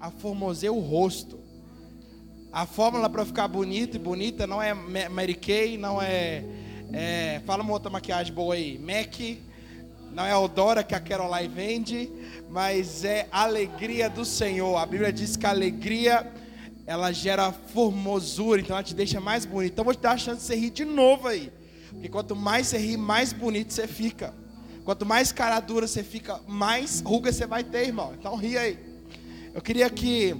aformoseia o rosto. A fórmula para ficar bonito e bonita não é Mary Kay, não é, é, Fala uma outra maquiagem boa aí. MAC, não é Odora que a Caroline vende, mas é alegria do Senhor. A Bíblia diz que a alegria ela gera formosura, então ela te deixa mais bonito. Então vou te dar a chance de você rir de novo aí. Porque quanto mais você ri, mais bonito você fica. Quanto mais cara dura você fica, mais ruga você vai ter, irmão. Então ri aí. Eu queria que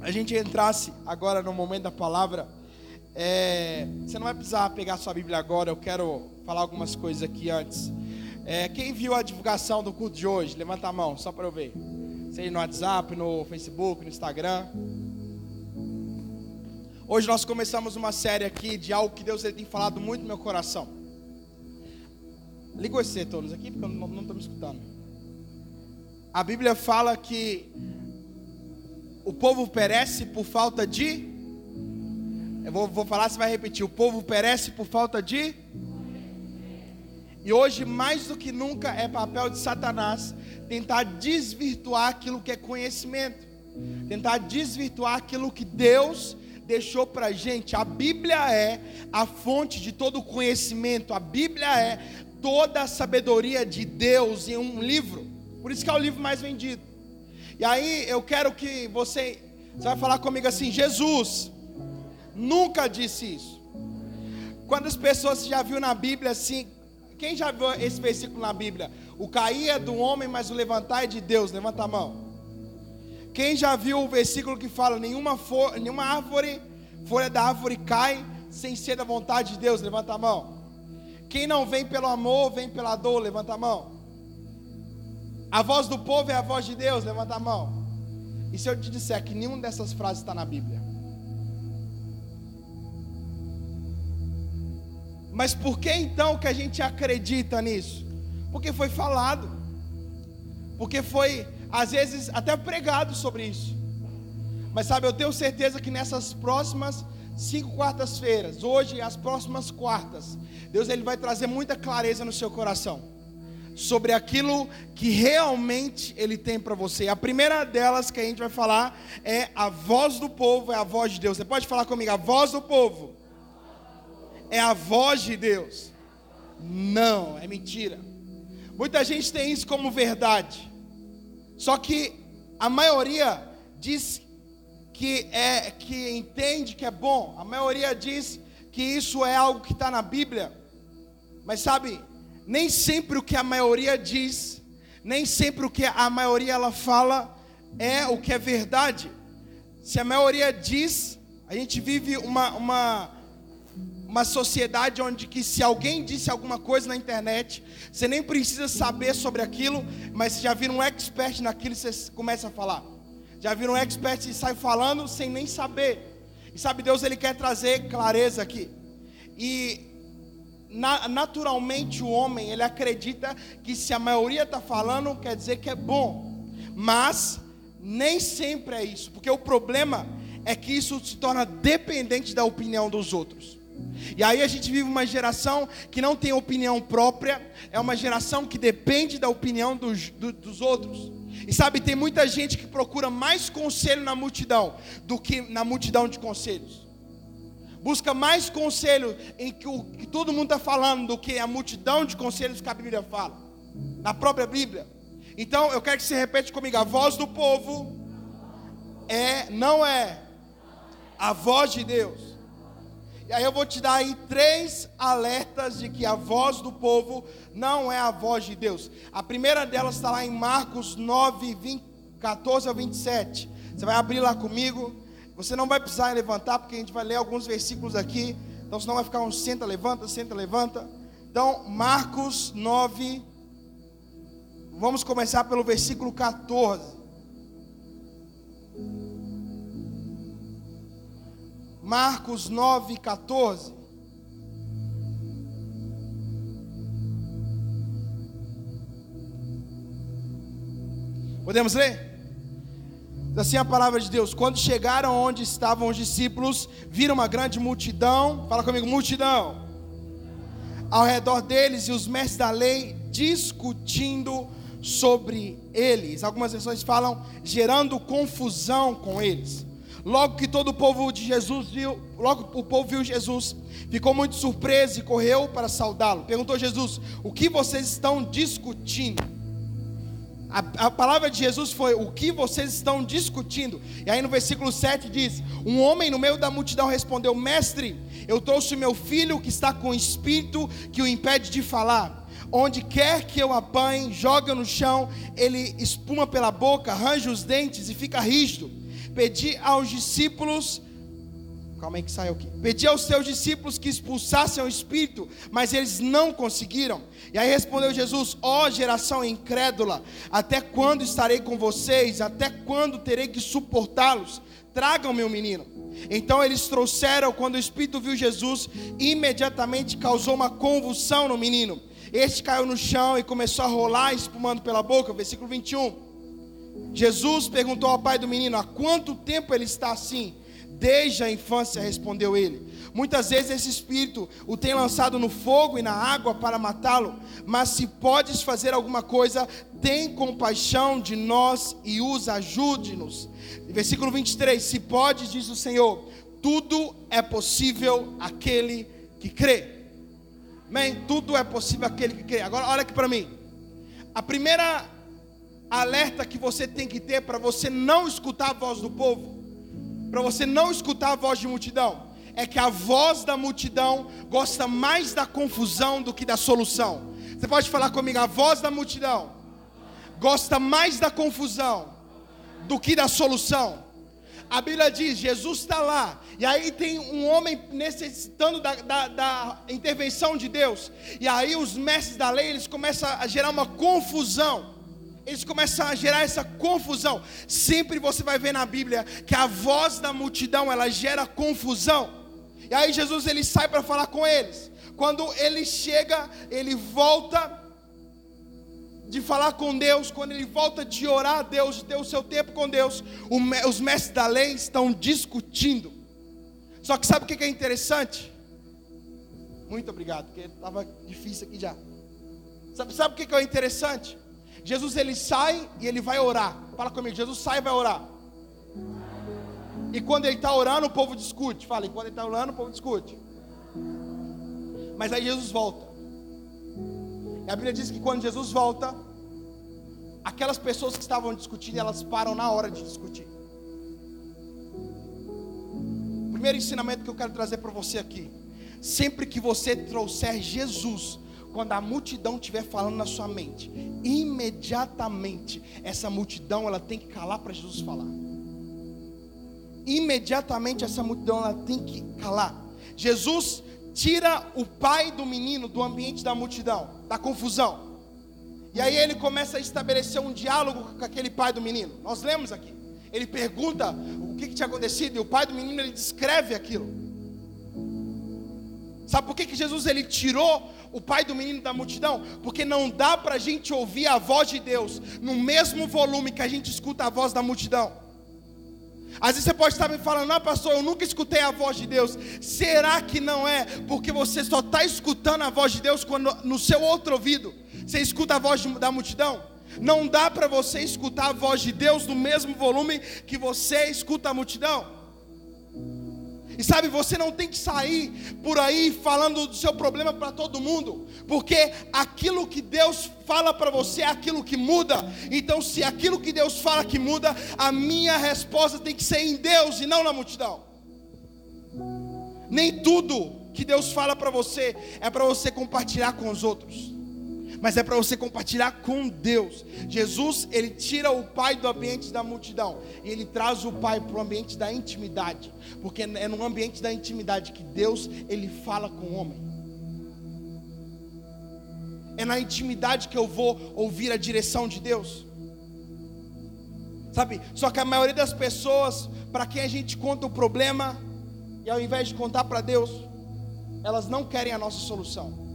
a gente entrasse agora no momento da palavra. É, você não vai precisar pegar sua Bíblia agora, eu quero falar algumas coisas aqui antes. É, quem viu a divulgação do culto de hoje? Levanta a mão, só para eu ver. Seja no WhatsApp, no Facebook, no Instagram. Hoje nós começamos uma série aqui de algo que Deus tem falado muito no meu coração. Liga você todos aqui, porque eu não estou me escutando. A Bíblia fala que o povo perece por falta de. Eu vou, vou falar, você vai repetir. O povo perece por falta de. E hoje, mais do que nunca, é papel de Satanás tentar desvirtuar aquilo que é conhecimento, tentar desvirtuar aquilo que Deus deixou para a gente. A Bíblia é a fonte de todo o conhecimento, a Bíblia é toda a sabedoria de Deus em um livro, por isso que é o livro mais vendido. E aí eu quero que você, você vai falar comigo assim: Jesus nunca disse isso. Quantas pessoas já viu na Bíblia assim? Quem já viu esse versículo na Bíblia? O cair é do homem, mas o levantar é de Deus. Levanta a mão. Quem já viu o versículo que fala: nenhuma, for, nenhuma árvore, folha da árvore cai sem ser da vontade de Deus? Levanta a mão. Quem não vem pelo amor, vem pela dor? Levanta a mão. A voz do povo é a voz de Deus, levanta a mão. E se eu te disser que nenhuma dessas frases está na Bíblia? Mas por que então que a gente acredita nisso? Porque foi falado. Porque foi, às vezes, até pregado sobre isso. Mas sabe, eu tenho certeza que nessas próximas cinco quartas-feiras, hoje e as próximas quartas, Deus ele vai trazer muita clareza no seu coração sobre aquilo que realmente Ele tem para você. A primeira delas que a gente vai falar é a voz do povo, é a voz de Deus. Você pode falar comigo? A voz do povo é a voz de Deus. Não, é mentira. Muita gente tem isso como verdade. Só que a maioria diz que é que entende que é bom. A maioria diz que isso é algo que está na Bíblia. Mas sabe, nem sempre o que a maioria diz, nem sempre o que a maioria ela fala é o que é verdade. Se a maioria diz, a gente vive uma, uma, uma sociedade onde que se alguém disse alguma coisa na internet, você nem precisa saber sobre aquilo, mas você já vira um expert naquilo, você começa a falar. Já vira um expert e sai falando sem nem saber. E sabe, Deus ele quer trazer clareza aqui. E naturalmente o homem ele acredita que se a maioria está falando quer dizer que é bom, mas nem sempre é isso, porque o problema é que isso se torna dependente da opinião dos outros. E aí a gente vive uma geração que não tem opinião própria, é uma geração que depende da opinião dos, do, dos outros. E sabe, tem muita gente que procura mais conselho na multidão do que na multidão de conselhos busca mais conselho em que o que todo mundo está falando do que a multidão de conselhos que a Bíblia fala, na própria Bíblia. Então eu quero que você repete comigo: a voz do povo é, não é a voz de Deus. E aí eu vou te dar aí três alertas de que a voz do povo não é a voz de Deus. A primeira delas está lá em Marcos 9, 20, 14 a 27. Você vai abrir lá comigo. Você não vai precisar levantar, porque a gente vai ler alguns versículos aqui. Então, senão vai ficar um senta, levanta, senta, levanta. Então, Marcos 9. Vamos começar pelo versículo 14. Marcos 9, 14. Podemos ler? Assim a palavra de Deus. Quando chegaram onde estavam os discípulos, viram uma grande multidão. Fala comigo, multidão. Ao redor deles e os mestres da lei discutindo sobre eles. Algumas versões falam gerando confusão com eles. Logo que todo o povo de Jesus viu, logo o povo viu Jesus, ficou muito surpreso e correu para saudá-lo. Perguntou Jesus: "O que vocês estão discutindo?" A, a, palavra de Jesus foi: O que vocês estão discutindo? E aí no versículo 7 diz: Um homem no meio da multidão respondeu: Mestre, eu trouxe o meu filho que está com espírito que o impede de falar. Onde quer que eu apanhe, joga no chão, ele espuma pela boca, arranja os dentes e fica rígido. Pedi aos discípulos Calma aí que saiu aqui. Pedi aos seus discípulos que expulsassem o espírito, mas eles não conseguiram. E aí respondeu Jesus: Ó oh, geração incrédula, até quando estarei com vocês? Até quando terei que suportá-los? Tragam meu menino. Então eles trouxeram, quando o espírito viu Jesus, imediatamente causou uma convulsão no menino. Este caiu no chão e começou a rolar, espumando pela boca. Versículo 21. Jesus perguntou ao pai do menino: Há quanto tempo ele está assim? Desde a infância, respondeu ele. Muitas vezes esse espírito o tem lançado no fogo e na água para matá-lo, mas se podes fazer alguma coisa, tem compaixão de nós e os ajude-nos. Versículo 23: Se podes, diz o Senhor, tudo é possível aquele que crê. Amém? Tudo é possível aquele que crê. Agora olha aqui para mim. A primeira alerta que você tem que ter para você não escutar a voz do povo para você não escutar a voz de multidão, é que a voz da multidão gosta mais da confusão do que da solução. Você pode falar comigo, a voz da multidão gosta mais da confusão do que da solução. A Bíblia diz: Jesus está lá, e aí tem um homem necessitando da, da, da, intervenção de Deus, e aí os mestres da lei eles começam a gerar uma confusão eles começam a gerar essa confusão. Sempre você vai ver na Bíblia que a voz da multidão ela gera confusão. E aí Jesus ele sai para falar com eles. Quando ele chega, ele volta de falar com Deus, quando ele volta de orar a Deus, de ter o seu tempo com Deus, os mestres da lei estão discutindo. Só que sabe o que é interessante? Muito obrigado, porque estava difícil aqui já. Sabe, sabe o que é interessante? Jesus ele sai e ele vai orar. Fala comigo, Jesus sai e vai orar. E quando ele está orando, o povo discute. Fala, e quando ele está orando, o povo discute. Mas aí Jesus volta. E a Bíblia diz que quando Jesus volta, aquelas pessoas que estavam discutindo, elas param na hora de discutir. Primeiro ensinamento que eu quero trazer para você aqui: sempre que você trouxer Jesus quando a multidão estiver falando na sua mente, imediatamente essa multidão ela tem que calar para Jesus falar. Imediatamente essa multidão ela tem que calar. Jesus tira o pai do menino do ambiente da multidão, da confusão. E aí ele começa a estabelecer um diálogo com aquele pai do menino. Nós lemos aqui. Ele pergunta o que, que tinha acontecido e o pai do menino ele descreve aquilo. Sabe por que, que Jesus ele tirou o pai do menino da multidão? Porque não dá para a gente ouvir a voz de Deus no mesmo volume que a gente escuta a voz da multidão. Às vezes você pode estar me falando, não, pastor, eu nunca escutei a voz de Deus. Será que não é? Porque você só está escutando a voz de Deus quando no seu outro ouvido você escuta a voz da multidão? Não dá para você escutar a voz de Deus no mesmo volume que você escuta a multidão. E sabe, você não tem que sair por aí falando do seu problema para todo mundo, porque aquilo que Deus fala para você é aquilo que muda. Então, se aquilo que Deus fala que muda, a minha resposta tem que ser em Deus e não na multidão. Nem tudo que Deus fala para você é para você compartilhar com os outros mas é para você compartilhar com Deus. Jesus, ele tira o pai do ambiente da multidão e ele traz o pai para o ambiente da intimidade, porque é no ambiente da intimidade que Deus ele fala com o homem. É na intimidade que eu vou ouvir a direção de Deus. Sabe? Só que a maioria das pessoas, para quem a gente conta o problema, e ao invés de contar para Deus, elas não querem a nossa solução.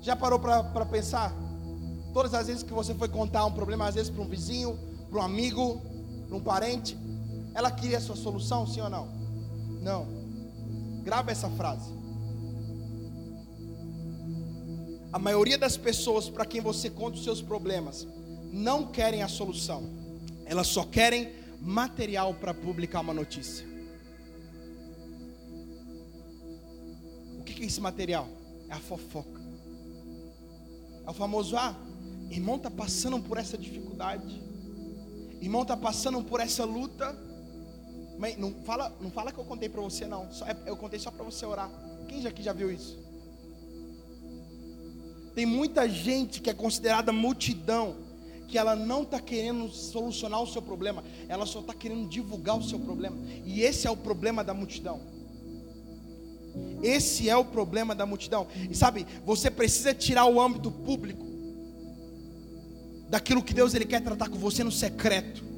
Já parou para pensar? Todas as vezes que você foi contar um problema, às vezes para um vizinho, para um amigo, para um parente, ela queria a sua solução, sim ou não? Não. Grava essa frase. a maioria das pessoas para quem você conta os seus problemas não querem a solução, elas só querem material para publicar uma notícia. O que é esse material? É a fofoca. É o famoso, ah, irmão está passando por essa dificuldade, irmão está passando por essa luta. Mas não fala, não fala que eu contei para você não. Só, é, eu contei só para você orar. Quem aqui já viu isso? Tem muita gente que é considerada multidão, que ela não está querendo solucionar o seu problema, ela só está querendo divulgar o seu problema. E esse é o problema da multidão. Esse é o problema da multidão. E sabe, você precisa tirar o âmbito público daquilo que Deus ele quer tratar com você no secreto.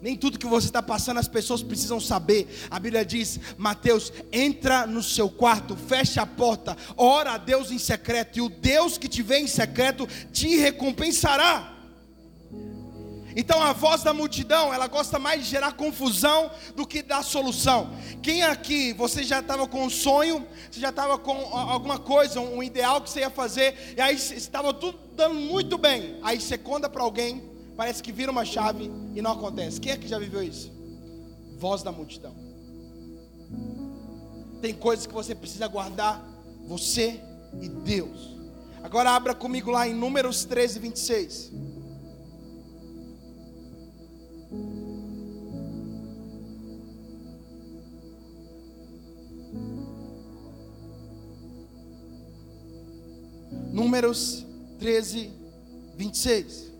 Nem tudo que você está passando as pessoas precisam saber. A Bíblia diz, Mateus, entra no seu quarto, fecha a porta, ora a Deus em secreto, e o Deus que te vê em secreto te recompensará. Então a voz da multidão, ela gosta mais de gerar confusão do que dar solução. Quem aqui, você já estava com um sonho, você já estava com alguma coisa, um ideal que você ia fazer, e aí estava tudo dando muito bem. Aí você conta para alguém, parece que vira uma chave e não acontece. Quem é que já viveu isso? Voz da multidão. Tem coisas que você precisa guardar, você e Deus. Agora abra comigo lá em Números 13, 26. Números 13, 26.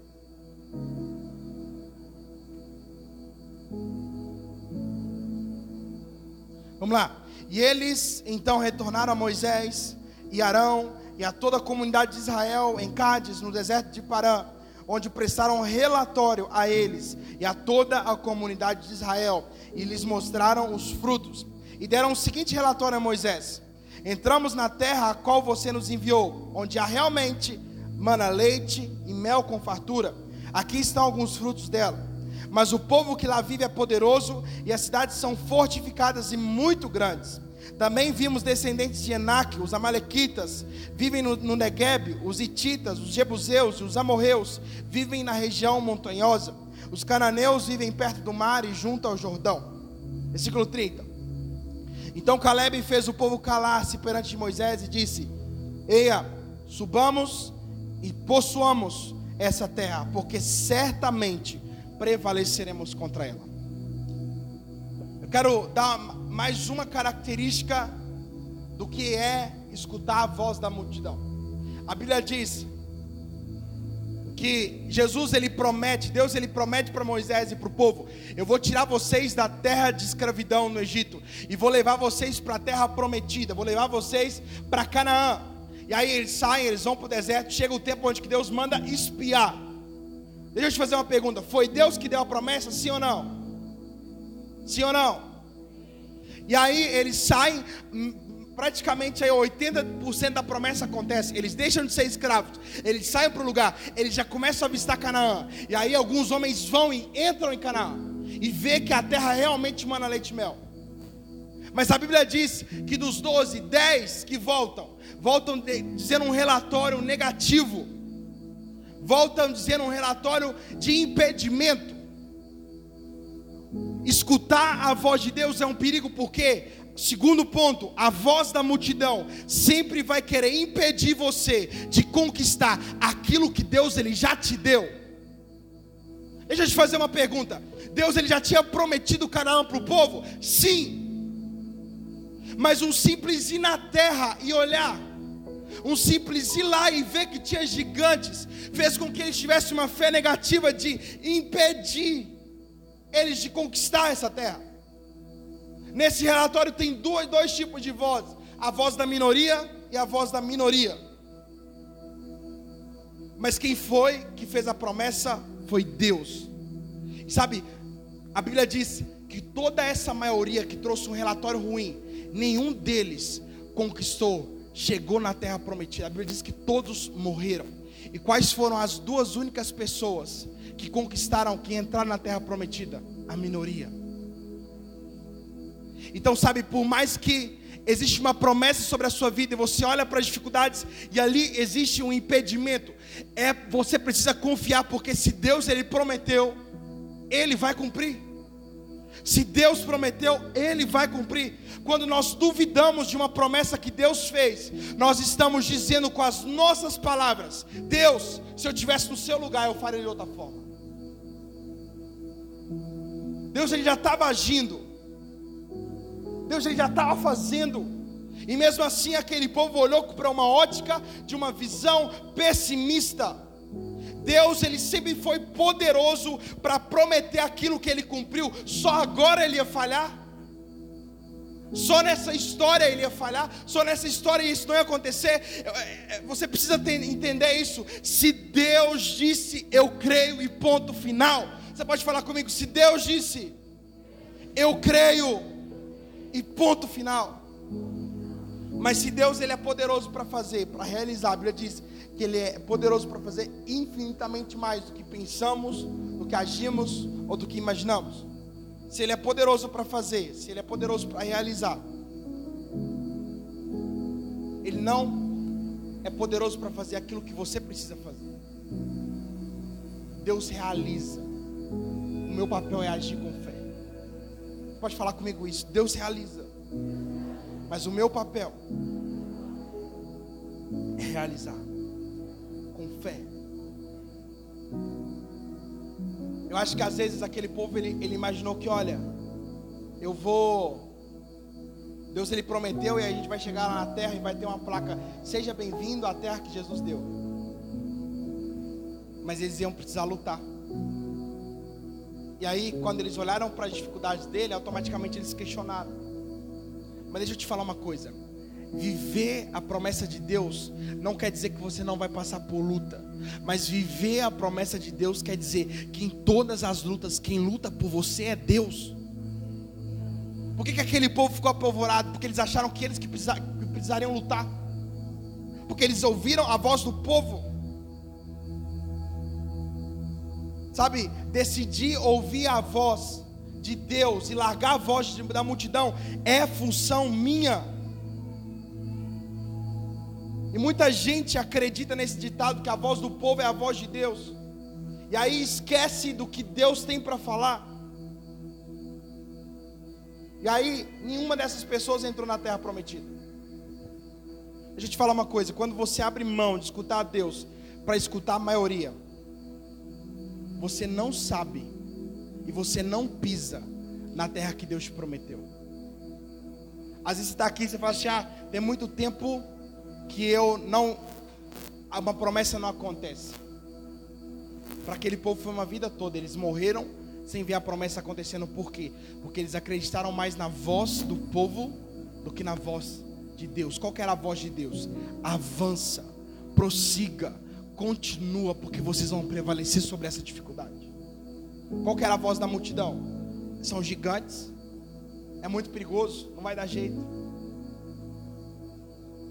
Vamos lá. E eles então retornaram a Moisés e Arão e a toda a comunidade de Israel em Cádiz, no deserto de Parã, onde prestaram relatório a eles e a toda a comunidade de Israel e lhes mostraram os frutos. E deram o seguinte relatório a Moisés: Entramos na terra a qual você nos enviou, onde há realmente mana leite e mel com fartura. Aqui estão alguns frutos dela. Mas o povo que lá vive é poderoso e as cidades são fortificadas e muito grandes. Também vimos descendentes de Enac, os amalequitas, vivem no, no Negueb, os ititas, os jebuseus e os amorreus vivem na região montanhosa. Os cananeus vivem perto do mar e junto ao Jordão. Versículo 30. Então Caleb fez o povo calar-se perante Moisés e disse: Eia, subamos e possuamos essa terra, porque certamente prevaleceremos contra ela. Eu quero dar mais uma característica do que é escutar a voz da multidão. A Bíblia diz que Jesus ele promete, Deus ele promete para Moisés e para o povo: eu vou tirar vocês da terra de escravidão no Egito e vou levar vocês para a terra prometida, vou levar vocês para Canaã. E aí eles saem, eles vão para o deserto, chega o tempo onde que Deus manda espiar. Deixa eu te fazer uma pergunta: foi Deus que deu a promessa, sim ou não? Sim ou não? E aí eles saem, hum, praticamente aí 80% da promessa acontece. Eles deixam de ser escravos, eles saem para o lugar, eles já começam a visitar Canaã. E aí alguns homens vão e entram em Canaã e vê que a terra realmente mana leite e mel. Mas a Bíblia diz que dos 12, 10 que voltam, voltam dizendo um relatório negativo, voltam dizendo um relatório de impedimento. Escutar a voz de Deus é um perigo, porque, segundo ponto, a voz da multidão sempre vai querer impedir você de conquistar aquilo que Deus ele já te deu. Deixa eu te fazer uma pergunta. Deus ele já tinha prometido Canaã para o povo? Sim. Mas um simples ir na terra e olhar um simples ir lá e ver que tinha gigantes, fez com que eles tivessem uma fé negativa de impedir eles de conquistar essa terra. Nesse relatório tem dois, dois tipos de vozes: a voz da minoria e a voz da minoria. Mas quem foi que fez a promessa foi Deus. Sabe, a Bíblia diz que toda essa maioria que trouxe um relatório ruim, nenhum deles conquistou chegou na terra prometida. A Bíblia diz que todos morreram. E quais foram as duas únicas pessoas que conquistaram, que entraram na terra prometida? A minoria. Então, sabe, por mais que existe uma promessa sobre a sua vida e você olha para as dificuldades e ali existe um impedimento, é você precisa confiar porque se Deus ele prometeu, ele vai cumprir. Se Deus prometeu, Ele vai cumprir. Quando nós duvidamos de uma promessa que Deus fez, nós estamos dizendo com as nossas palavras: Deus, se eu estivesse no seu lugar, eu faria de outra forma. Deus ele já estava agindo. Deus ele já estava fazendo. E mesmo assim aquele povo olhou para uma ótica de uma visão pessimista. Deus ele sempre foi poderoso para prometer aquilo que ele cumpriu. Só agora ele ia falhar? Só nessa história ele ia falhar? Só nessa história isso não ia acontecer? É, é, você precisa entender isso. Se Deus disse, eu creio e ponto final. Você pode falar comigo? Se Deus disse, eu creio e ponto final. Mas se Deus ele é poderoso para fazer, para realizar, a Bíblia diz que Ele é poderoso para fazer infinitamente mais do que pensamos, do que agimos ou do que imaginamos. Se Ele é poderoso para fazer, se Ele é poderoso para realizar, Ele não é poderoso para fazer aquilo que você precisa fazer. Deus realiza. O meu papel é agir com fé. Pode falar comigo isso. Deus realiza. Mas o meu papel é realizar fé. Eu acho que às vezes aquele povo ele, ele imaginou que, olha, eu vou. Deus ele prometeu e a gente vai chegar lá na terra e vai ter uma placa: Seja bem-vindo à terra que Jesus deu. Mas eles iam precisar lutar. E aí, quando eles olharam para as dificuldades dele, automaticamente eles questionaram. Mas deixa eu te falar uma coisa. Viver a promessa de Deus não quer dizer que você não vai passar por luta, mas viver a promessa de Deus quer dizer que em todas as lutas, quem luta por você é Deus. Por que, que aquele povo ficou apavorado? Porque eles acharam que eles que, que precisariam lutar, porque eles ouviram a voz do povo. Sabe, decidir ouvir a voz de Deus e largar a voz da multidão é função minha. E muita gente acredita nesse ditado que a voz do povo é a voz de Deus. E aí esquece do que Deus tem para falar. E aí nenhuma dessas pessoas entrou na terra prometida. Deixa eu te falar uma coisa, quando você abre mão de escutar a Deus para escutar a maioria, você não sabe e você não pisa na terra que Deus te prometeu. Às vezes você está aqui e você fala assim, ah, tem muito tempo que eu não. Uma promessa não acontece. Para aquele povo foi uma vida toda. Eles morreram sem ver a promessa acontecendo. Por quê? Porque eles acreditaram mais na voz do povo do que na voz de Deus. Qual era a voz de Deus? Avança, prossiga, continua, porque vocês vão prevalecer sobre essa dificuldade. Qual era a voz da multidão? São gigantes. É muito perigoso, não vai dar jeito.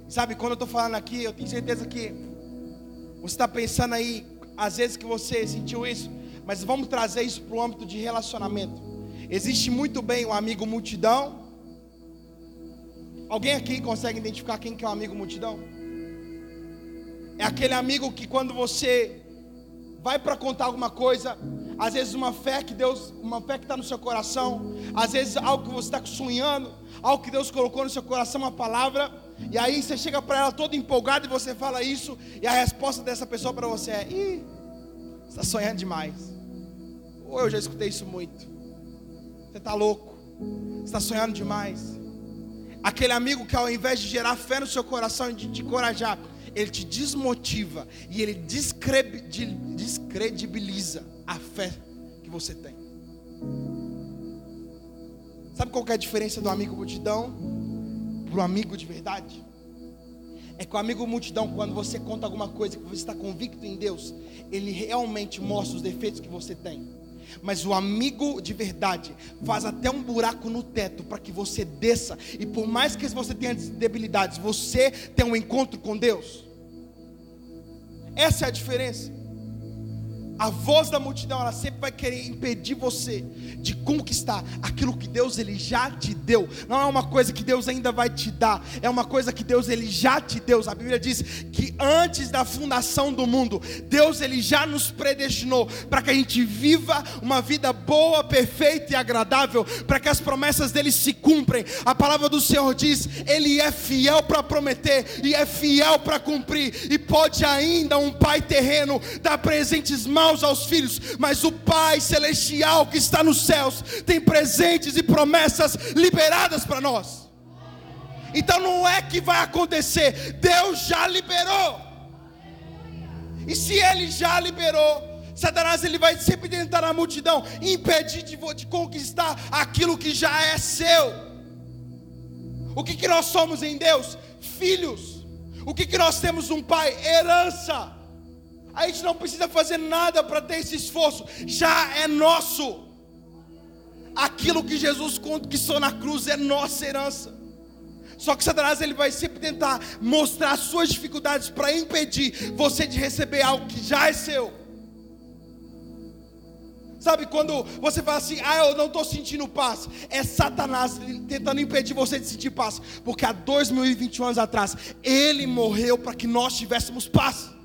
Sabe, quando eu estou falando aqui, eu tenho certeza que você está pensando aí, às vezes que você sentiu isso, mas vamos trazer isso para o âmbito de relacionamento. Existe muito bem o um amigo multidão. Alguém aqui consegue identificar quem que é o um amigo multidão? É aquele amigo que quando você vai para contar alguma coisa, às vezes uma fé que Deus, uma fé que está no seu coração, às vezes algo que você está sonhando, algo que Deus colocou no seu coração, uma palavra, e aí você chega para ela todo empolgado e você fala isso, e a resposta dessa pessoa para você é: Ih, está sonhando demais. Ou eu já escutei isso muito. Você está louco, está sonhando demais. Aquele amigo que ao invés de gerar fé no seu coração e de te encorajar, ele te desmotiva e ele descredibiliza a fé que você tem. Sabe qual é a diferença do amigo multidão para o amigo de verdade? É que o amigo multidão, quando você conta alguma coisa que você está convicto em Deus, ele realmente mostra os defeitos que você tem. Mas o amigo de verdade faz até um buraco no teto para que você desça. E por mais que você tenha debilidades, você tem um encontro com Deus. Essa é a diferença. A voz da multidão, ela sempre vai querer impedir você de conquistar aquilo que Deus ele já te deu. Não é uma coisa que Deus ainda vai te dar, é uma coisa que Deus ele já te deu. A Bíblia diz que antes da fundação do mundo, Deus ele já nos predestinou para que a gente viva uma vida boa, perfeita e agradável, para que as promessas dele se cumprem. A palavra do Senhor diz: ele é fiel para prometer e é fiel para cumprir. E pode ainda um pai terreno dar presentes maus aos filhos, mas o Pai celestial que está nos céus tem presentes e promessas liberadas para nós. Então não é que vai acontecer, Deus já liberou. E se ele já liberou, Satanás ele vai sempre tentar na multidão impedir de, de conquistar aquilo que já é seu. O que, que nós somos em Deus? Filhos. O que, que nós temos um pai? Herança. A gente não precisa fazer nada para ter esse esforço, já é nosso. Aquilo que Jesus conquistou na cruz é nossa herança. Só que Satanás ele vai sempre tentar mostrar suas dificuldades para impedir você de receber algo que já é seu. Sabe quando você fala assim, ah, eu não estou sentindo paz, é Satanás tentando impedir você de sentir paz, porque há 2021 anos atrás, ele morreu para que nós tivéssemos paz.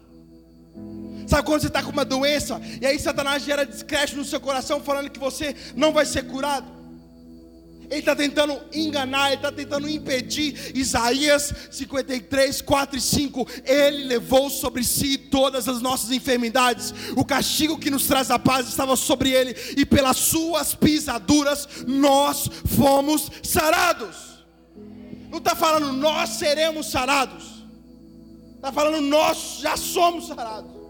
Sabe quando você está com uma doença e aí Satanás gera descrédito no seu coração, falando que você não vai ser curado? Ele está tentando enganar, ele está tentando impedir. Isaías 53, 4 e 5. Ele levou sobre si todas as nossas enfermidades. O castigo que nos traz a paz estava sobre ele, e pelas suas pisaduras nós fomos sarados. Não está falando nós seremos sarados, está falando nós já somos sarados.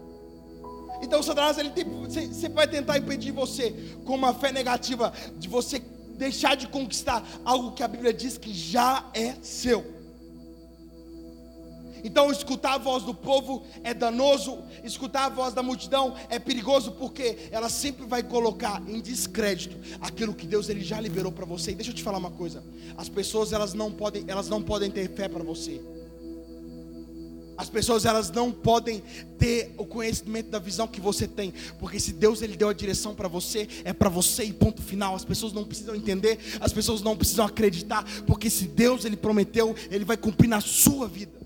Então Satanás ele sempre vai tentar impedir você com uma fé negativa de você deixar de conquistar algo que a Bíblia diz que já é seu. Então, escutar a voz do povo é danoso, escutar a voz da multidão é perigoso, porque ela sempre vai colocar em descrédito aquilo que Deus ele já liberou para você. E deixa eu te falar uma coisa: as pessoas elas não podem, elas não podem ter fé para você. As pessoas elas não podem ter o conhecimento da visão que você tem, porque se Deus ele deu a direção para você, é para você e ponto final. As pessoas não precisam entender, as pessoas não precisam acreditar, porque se Deus ele prometeu, ele vai cumprir na sua vida.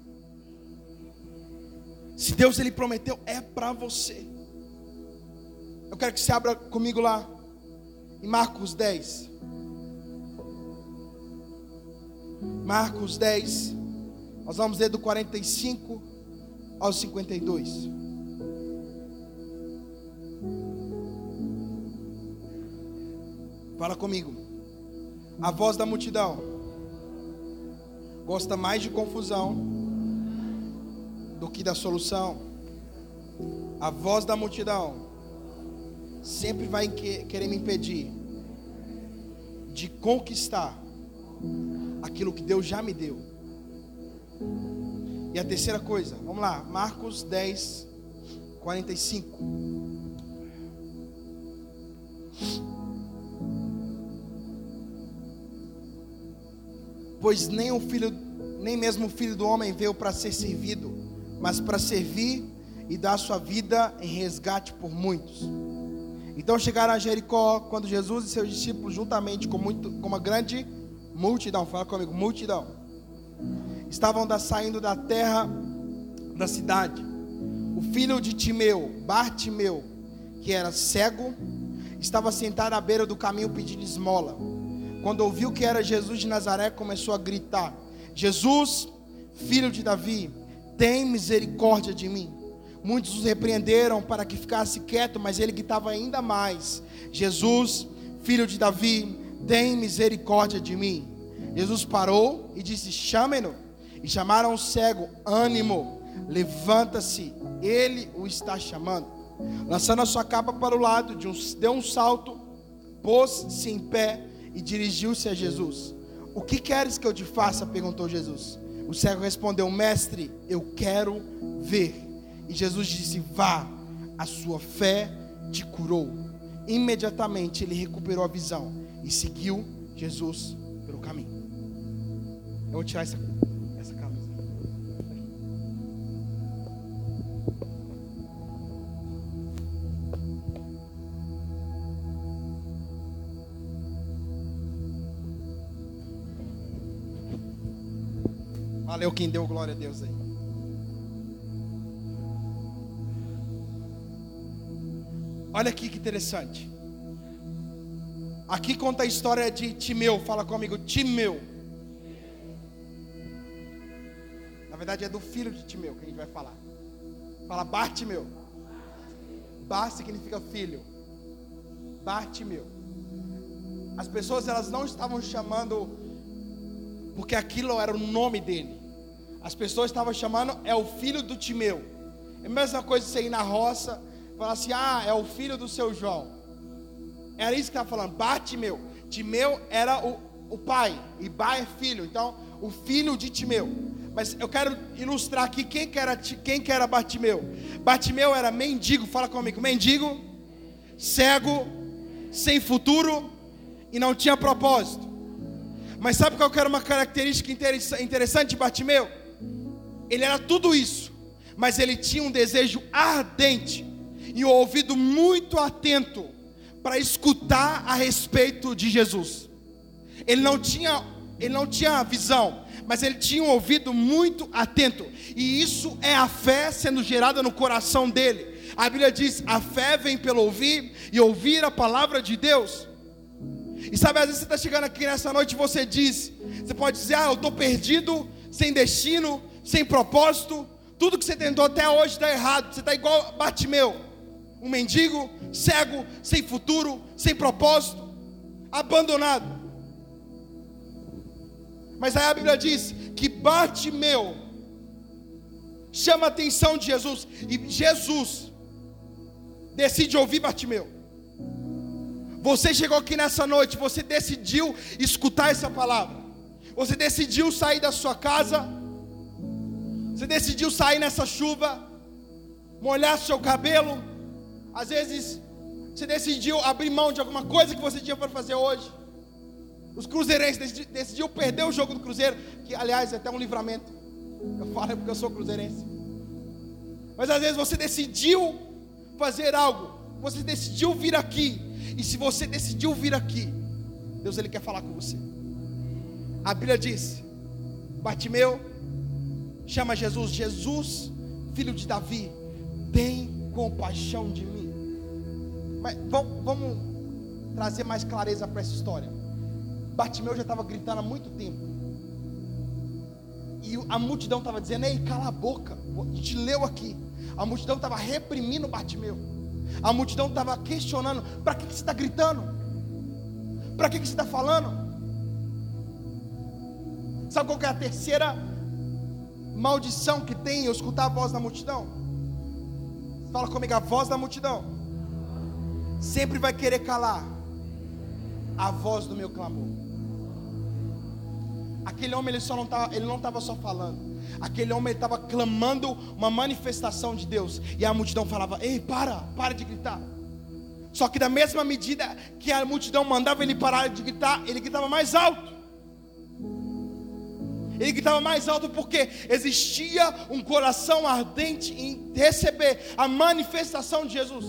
Se Deus ele prometeu, é para você. Eu quero que você abra comigo lá em Marcos 10. Marcos 10 nós vamos ler do 45 ao 52. Fala comigo. A voz da multidão gosta mais de confusão do que da solução. A voz da multidão sempre vai querer me impedir de conquistar aquilo que Deus já me deu. E a terceira coisa, vamos lá, Marcos 10, 45. Pois nem o filho, nem mesmo o filho do homem veio para ser servido, mas para servir e dar sua vida em resgate por muitos. Então chegaram a Jericó, quando Jesus e seus discípulos, juntamente com, muito, com uma grande multidão, fala comigo, multidão, estavam da, saindo da terra da cidade. O filho de Timeu, Bartimeu, que era cego, estava sentado à beira do caminho pedindo esmola. Quando ouviu que era Jesus de Nazaré, começou a gritar: Jesus, filho de Davi, tem misericórdia de mim. Muitos os repreenderam para que ficasse quieto, mas ele gritava ainda mais: Jesus, filho de Davi, tem misericórdia de mim. Jesus parou e disse: Chame-no. E chamaram o cego: Ânimo, levanta-se, ele o está chamando. Lançando a sua capa para o lado, de um, deu um salto, pôs-se em pé e dirigiu-se a Jesus. O que queres que eu te faça? perguntou Jesus. O cego respondeu: Mestre, eu quero ver. E Jesus disse: Vá, a sua fé te curou. Imediatamente ele recuperou a visão e seguiu Jesus pelo caminho. Eu vou tirar essa, Valeu quem deu glória a Deus aí. Olha aqui que interessante. Aqui conta a história de Timeu. Fala comigo, Timeu. Na verdade é do filho de Timeu que a gente vai falar. Fala Bartimeu. Bar significa filho. Bartimeu. As pessoas elas não estavam chamando porque aquilo era o nome dele. As pessoas estavam chamando é o filho do Timeu. É a mesma coisa você ir na roça, falar assim: "Ah, é o filho do seu João". Era isso que estava falando, Bartimeu. Timeu era o, o pai e Bar é filho. Então, o filho de Timeu. Mas eu quero ilustrar aqui quem que era, quem que era Bartimeu. Bartimeu era mendigo, fala comigo, mendigo, cego, sem futuro e não tinha propósito. Mas sabe qual que era uma característica interessante de Bartimeu? Ele era tudo isso, mas ele tinha um desejo ardente e um ouvido muito atento para escutar a respeito de Jesus. Ele não tinha, ele não tinha visão, mas ele tinha um ouvido muito atento. E isso é a fé sendo gerada no coração dele. A Bíblia diz: a fé vem pelo ouvir e ouvir a palavra de Deus. E sabe, às vezes você está chegando aqui nessa noite e você diz: você pode dizer, ah, eu estou perdido, sem destino, sem propósito. Tudo que você tentou até hoje está errado. Você está igual Bartimeu um mendigo, cego, sem futuro, sem propósito, abandonado. Mas aí a Bíblia diz que Bartimeu chama a atenção de Jesus e Jesus decide ouvir Bartimeu. Você chegou aqui nessa noite, você decidiu escutar essa palavra. Você decidiu sair da sua casa. Você decidiu sair nessa chuva, molhar seu cabelo, às vezes você decidiu abrir mão de alguma coisa que você tinha para fazer hoje. Os cruzeirenses decidiu perder o jogo do Cruzeiro, que aliás é até um livramento. Eu falo porque eu sou cruzeirense. Mas às vezes você decidiu fazer algo, você decidiu vir aqui. E se você decidiu vir aqui, Deus ele quer falar com você. A Bíblia diz: Bartimeu chama Jesus, Jesus, filho de Davi, tem compaixão de mim. Mas vamos, vamos trazer mais clareza para essa história. Bartimeu já estava gritando há muito tempo. E a multidão estava dizendo: Ei, cala a boca. A gente leu aqui. A multidão estava reprimindo Bartimeu. A multidão estava questionando: Para que, que você está gritando? Para que, que você está falando? Sabe qual é a terceira maldição que tem eu escutar a voz da multidão? Fala comigo, a voz da multidão sempre vai querer calar a voz do meu clamor. Aquele homem ele só não estava, ele não estava só falando. Aquele homem estava clamando uma manifestação de Deus e a multidão falava: "Ei, para, para de gritar". Só que da mesma medida que a multidão mandava ele parar de gritar, ele gritava mais alto. Ele gritava mais alto porque existia um coração ardente em receber a manifestação de Jesus.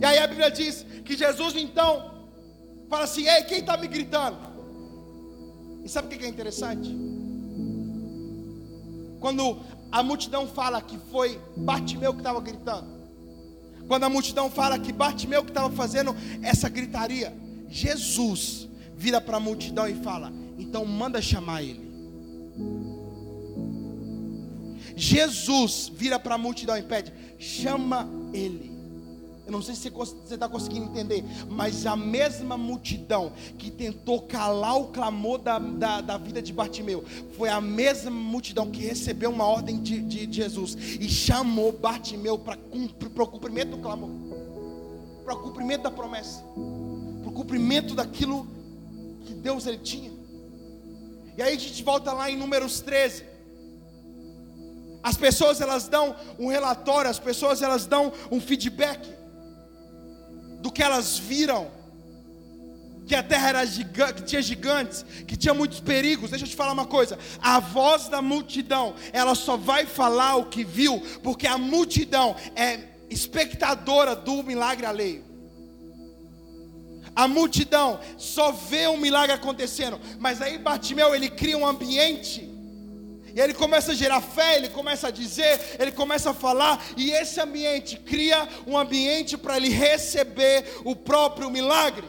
E aí a Bíblia diz que Jesus então fala assim: Ei, quem está me gritando? E sabe o que é interessante? Quando a multidão fala que foi Bartimeu que estava gritando, quando a multidão fala que Bartimeu que estava fazendo essa gritaria, Jesus vira para a multidão e fala: Então manda chamar ele. Jesus vira para a multidão e pede: Chama ele. Eu não sei se você está conseguindo entender, mas a mesma multidão que tentou calar o clamor da, da, da vida de Bartimeu, foi a mesma multidão que recebeu uma ordem de, de, de Jesus e chamou Bartimeu para o cumprimento do clamor, para o cumprimento da promessa, para o cumprimento daquilo que Deus ele tinha. E aí a gente volta lá em Números 13. As pessoas elas dão um relatório, as pessoas elas dão um feedback do que elas viram. Que a terra era gigante, que tinha gigantes, que tinha muitos perigos. Deixa eu te falar uma coisa: a voz da multidão, ela só vai falar o que viu, porque a multidão é espectadora do milagre alheio. A multidão só vê o milagre acontecendo, mas aí Bartimeu ele cria um ambiente E ele começa a gerar fé, ele começa a dizer, ele começa a falar, e esse ambiente cria um ambiente para ele receber o próprio milagre.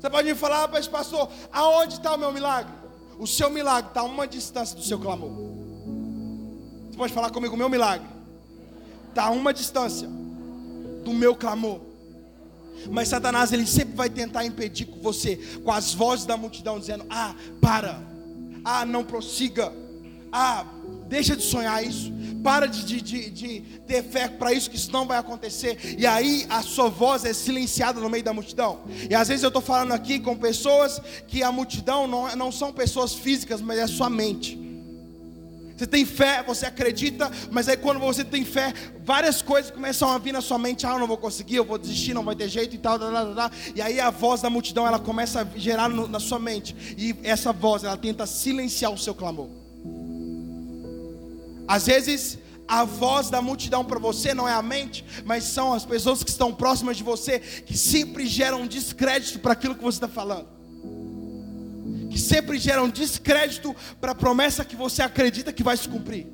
Você pode me falar, mas pastor, aonde está o meu milagre? O seu milagre está a uma distância do seu clamor. Você pode falar comigo, meu milagre está a uma distância do meu clamor. Mas Satanás ele sempre vai tentar impedir você, com as vozes da multidão dizendo: "Ah, para. Ah, não prossiga. Ah, deixa de sonhar isso. Para de, de, de, de ter fé para isso, que isso não vai acontecer. E aí a sua voz é silenciada no meio da multidão. E às vezes eu estou falando aqui com pessoas que a multidão não, não são pessoas físicas, mas é a sua mente. Você tem fé, você acredita, mas aí quando você tem fé, várias coisas começam a vir na sua mente. Ah, eu não vou conseguir, eu vou desistir, não vai ter jeito e tal. Blá, blá, blá. E aí a voz da multidão ela começa a gerar no, na sua mente. E essa voz ela tenta silenciar o seu clamor. Às vezes a voz da multidão para você não é a mente, mas são as pessoas que estão próximas de você que sempre geram descrédito para aquilo que você está falando que sempre geram descrédito para a promessa que você acredita que vai se cumprir.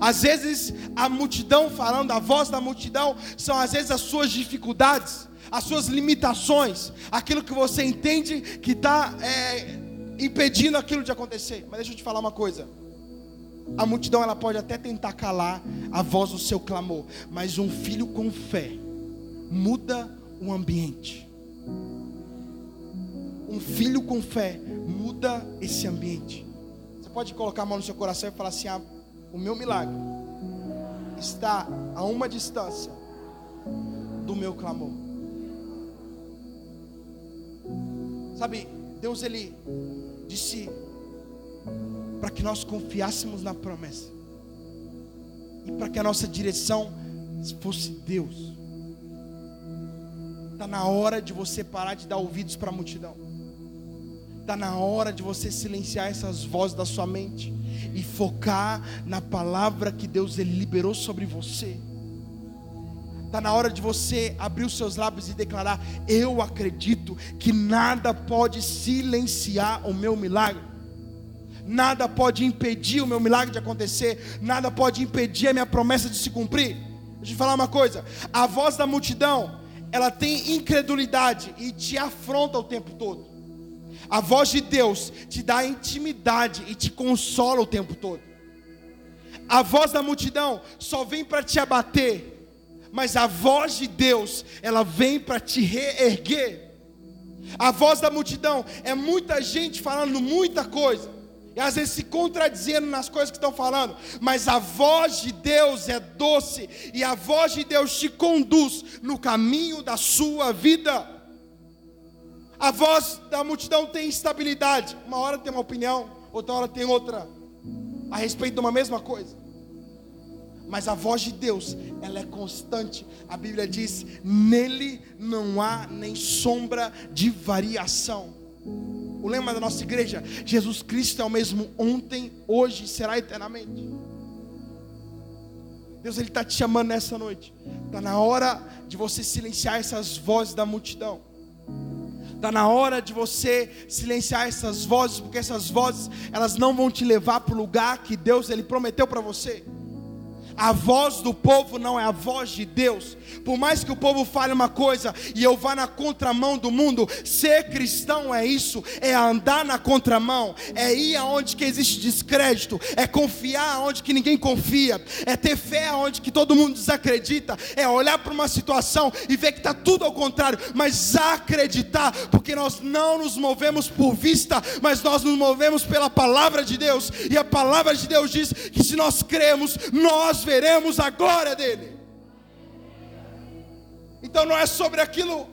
Às vezes a multidão falando, a voz da multidão são às vezes as suas dificuldades, as suas limitações, aquilo que você entende que está é, impedindo aquilo de acontecer. Mas deixa eu te falar uma coisa. A multidão ela pode até tentar calar a voz do seu clamor, mas um filho com fé muda o ambiente um filho com fé muda esse ambiente. Você pode colocar a mão no seu coração e falar assim: ah, o meu milagre está a uma distância do meu clamor. Sabe, Deus ele disse para que nós confiássemos na promessa e para que a nossa direção fosse Deus. Está na hora de você parar de dar ouvidos para a multidão. Está na hora de você silenciar essas vozes da sua mente e focar na palavra que Deus ele liberou sobre você. Está na hora de você abrir os seus lábios e declarar: Eu acredito que nada pode silenciar o meu milagre. Nada pode impedir o meu milagre de acontecer. Nada pode impedir a minha promessa de se cumprir. Deixa eu falar uma coisa: a voz da multidão, ela tem incredulidade e te afronta o tempo todo. A voz de Deus te dá intimidade e te consola o tempo todo. A voz da multidão só vem para te abater, mas a voz de Deus, ela vem para te reerguer. A voz da multidão é muita gente falando muita coisa, e às vezes se contradizendo nas coisas que estão falando, mas a voz de Deus é doce, e a voz de Deus te conduz no caminho da sua vida. A voz da multidão tem estabilidade. Uma hora tem uma opinião, outra hora tem outra a respeito de uma mesma coisa. Mas a voz de Deus, ela é constante. A Bíblia diz: nele não há nem sombra de variação. O lema da nossa igreja: Jesus Cristo é o mesmo ontem, hoje e será eternamente. Deus ele está te chamando nessa noite. Está na hora de você silenciar essas vozes da multidão. Está na hora de você silenciar essas vozes, porque essas vozes elas não vão te levar para o lugar que Deus ele prometeu para você. A voz do povo não é a voz de Deus. Por mais que o povo fale uma coisa e eu vá na contramão do mundo, ser cristão é isso, é andar na contramão, é ir aonde que existe descrédito, é confiar aonde que ninguém confia, é ter fé aonde que todo mundo desacredita, é olhar para uma situação e ver que está tudo ao contrário, mas acreditar, porque nós não nos movemos por vista, mas nós nos movemos pela palavra de Deus, e a palavra de Deus diz que se nós cremos, nós veremos a glória dele. Então não é sobre aquilo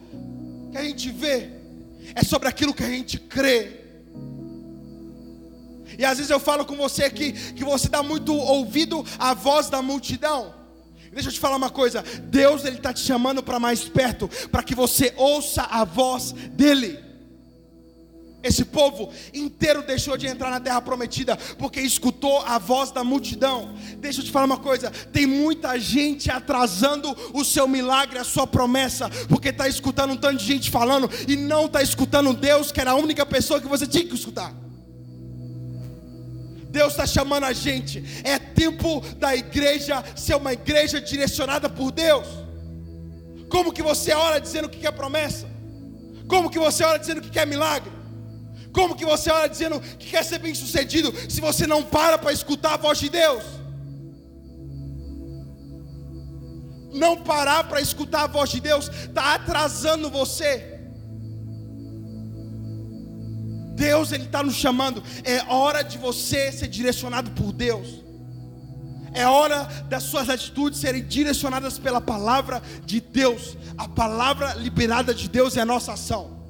que a gente vê, é sobre aquilo que a gente crê. E às vezes eu falo com você aqui que você dá muito ouvido à voz da multidão. Deixa eu te falar uma coisa: Deus ele está te chamando para mais perto, para que você ouça a voz dele. Esse povo inteiro deixou de entrar na terra prometida porque escutou a voz da multidão. Deixa eu te falar uma coisa: tem muita gente atrasando o seu milagre, a sua promessa, porque está escutando um tanto de gente falando e não está escutando Deus, que era a única pessoa que você tinha que escutar. Deus está chamando a gente. É tempo da igreja ser uma igreja direcionada por Deus. Como que você ora dizendo que quer promessa? Como que você ora dizendo que quer milagre? Como que você ora dizendo que quer ser bem sucedido se você não para para escutar a voz de Deus? Não parar para escutar a voz de Deus está atrasando você. Deus ele está nos chamando. É hora de você ser direcionado por Deus. É hora das suas atitudes serem direcionadas pela palavra de Deus. A palavra liberada de Deus é a nossa ação.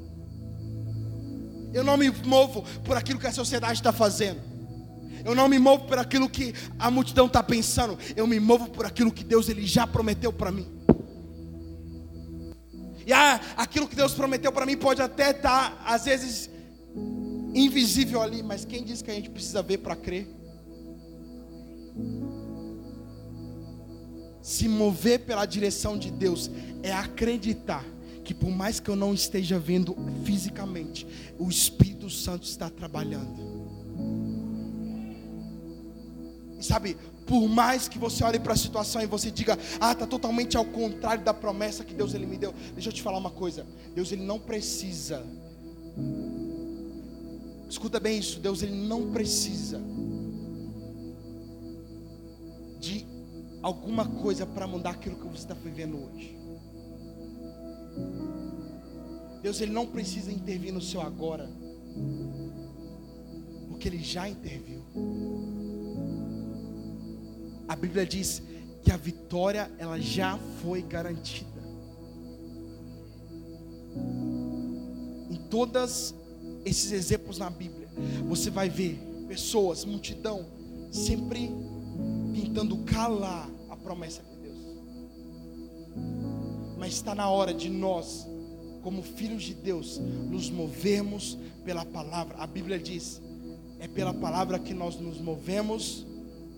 Eu não me movo por aquilo que a sociedade está fazendo. Eu não me movo por aquilo que a multidão está pensando. Eu me movo por aquilo que Deus ele já prometeu para mim. E ah, aquilo que Deus prometeu para mim pode até estar, tá, às vezes, invisível ali, mas quem diz que a gente precisa ver para crer? Se mover pela direção de Deus é acreditar que por mais que eu não esteja vendo fisicamente, o Espírito Santo está trabalhando. E sabe, por mais que você olhe para a situação e você diga, ah, está totalmente ao contrário da promessa que Deus ele me deu. Deixa eu te falar uma coisa. Deus ele não precisa. Escuta bem isso. Deus ele não precisa de alguma coisa para mudar aquilo que você está vivendo hoje. Deus ele não precisa intervir no seu agora, porque ele já interviu. A Bíblia diz que a vitória ela já foi garantida. Em todos esses exemplos na Bíblia, você vai ver pessoas, multidão, sempre tentando calar a promessa de Deus. Mas está na hora de nós como filhos de Deus, nos movemos pela palavra. A Bíblia diz: é pela palavra que nós nos movemos,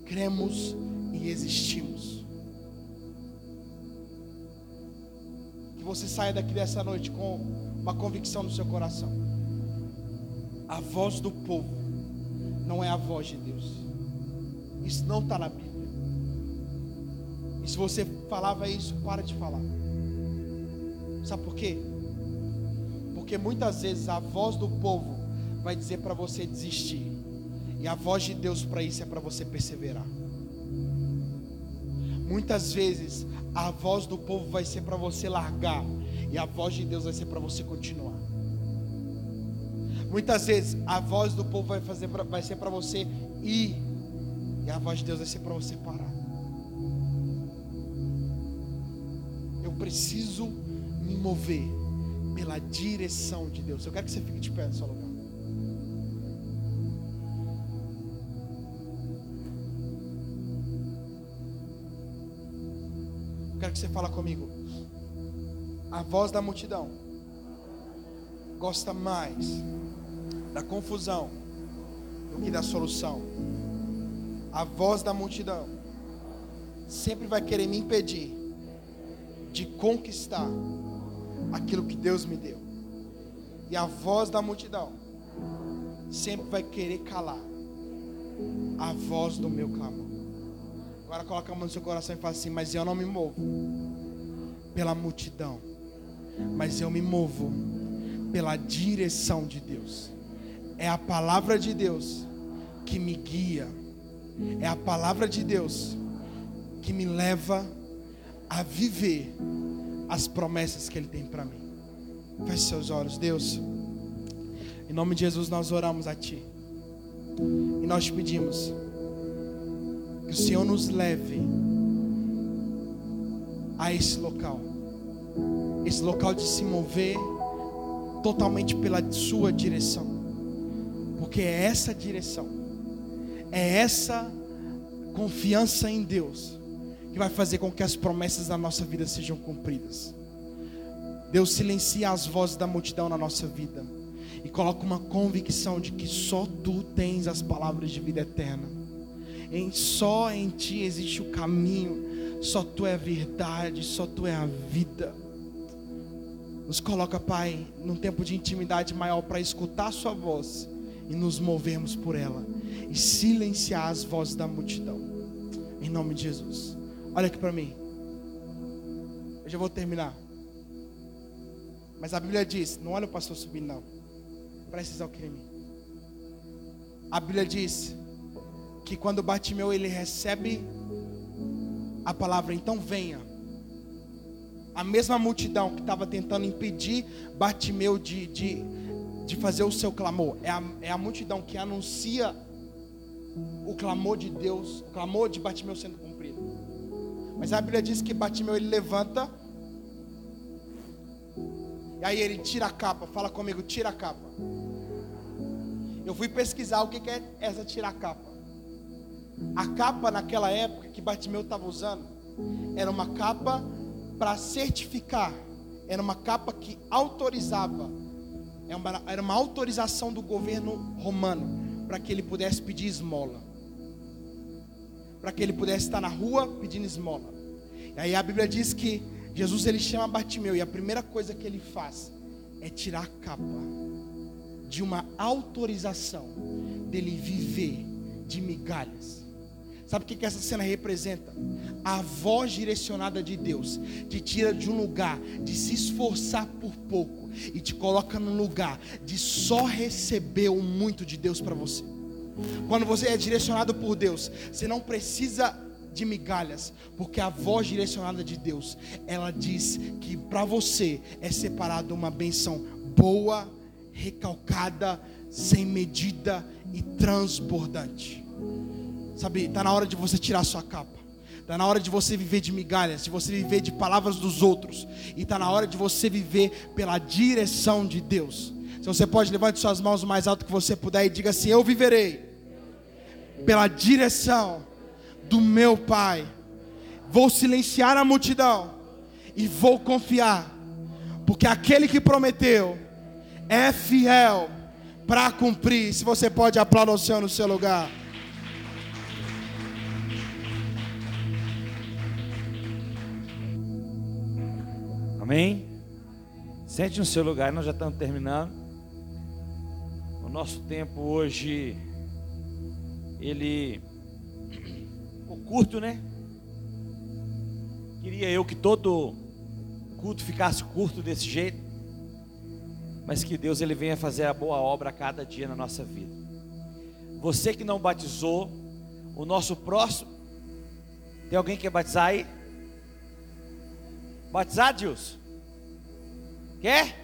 cremos e existimos. Que você saia daqui dessa noite com uma convicção no seu coração. A voz do povo não é a voz de Deus. Isso não está na Bíblia. E se você falava isso, para de falar. Sabe por quê? Porque muitas vezes a voz do povo vai dizer para você desistir. E a voz de Deus para isso é para você perseverar. Muitas vezes a voz do povo vai ser para você largar. E a voz de Deus vai ser para você continuar. Muitas vezes a voz do povo vai, fazer pra, vai ser para você ir. E a voz de Deus vai ser para você parar. Eu preciso me mover pela direção de Deus. Eu quero que você fique de pé no seu lugar. Eu quero que você fale comigo. A voz da multidão gosta mais da confusão do que da solução. A voz da multidão sempre vai querer me impedir de conquistar aquilo que Deus me deu. E a voz da multidão sempre vai querer calar a voz do meu clamor. Agora coloca a mão no seu coração e fala assim: Mas eu não me movo pela multidão, mas eu me movo pela direção de Deus. É a palavra de Deus que me guia, é a palavra de Deus que me leva a viver as promessas que Ele tem para mim. Feche seus olhos, Deus. Em nome de Jesus nós oramos a Ti. E nós te pedimos que o Senhor nos leve a esse local. Esse local de se mover totalmente pela sua direção. Porque é essa direção. É essa confiança em Deus que vai fazer com que as promessas da nossa vida sejam cumpridas. Deus silencia as vozes da multidão na nossa vida e coloca uma convicção de que só tu tens as palavras de vida eterna. Em só em ti existe o caminho, só tu é a verdade, só tu é a vida. Nos coloca, Pai, num tempo de intimidade maior para escutar a sua voz e nos movermos por ela e silenciar as vozes da multidão. Em nome de Jesus. Olha aqui para mim. Eu já vou terminar. Mas a Bíblia diz: não olha o pastor subindo, não. Aqui em mim. A Bíblia diz que quando Batimeu ele recebe a palavra, então venha. A mesma multidão que estava tentando impedir Batimeu de, de, de fazer o seu clamor, é a, é a multidão que anuncia o clamor de Deus, o clamor de Batimeu sendo. Mas a Bíblia diz que Batimeu ele levanta, e aí ele tira a capa, fala comigo, tira a capa. Eu fui pesquisar o que é essa tirar a capa. A capa naquela época que Bartimeu estava usando era uma capa para certificar, era uma capa que autorizava, é era uma autorização do governo romano para que ele pudesse pedir esmola, para que ele pudesse estar na rua pedindo esmola. E aí a Bíblia diz que Jesus ele chama Bartimeu e a primeira coisa que ele faz é tirar a capa de uma autorização dele viver de migalhas. Sabe o que, que essa cena representa? A voz direcionada de Deus te tira de um lugar de se esforçar por pouco e te coloca num lugar de só receber o muito de Deus para você. Quando você é direcionado por Deus, você não precisa de migalhas, porque a voz direcionada de Deus, ela diz que para você é separada uma benção boa, recalcada, sem medida e transbordante. Sabe, está na hora de você tirar sua capa. Está na hora de você viver de migalhas, de você viver de palavras dos outros. E está na hora de você viver pela direção de Deus. Se você pode, levante suas mãos o mais alto que você puder e diga assim: Eu viverei pela direção do meu Pai. Vou silenciar a multidão e vou confiar, porque aquele que prometeu é fiel para cumprir. Se você pode aplaudir o Senhor no seu lugar. Amém? Sente no seu lugar, nós já estamos terminando. O nosso tempo hoje, ele ficou curto, né? Queria eu que todo culto ficasse curto desse jeito mas que Deus ele venha fazer a boa obra a cada dia na nossa vida. Você que não batizou, o nosso próximo, tem alguém que quer batizar aí? Batizar, Deus? Quer?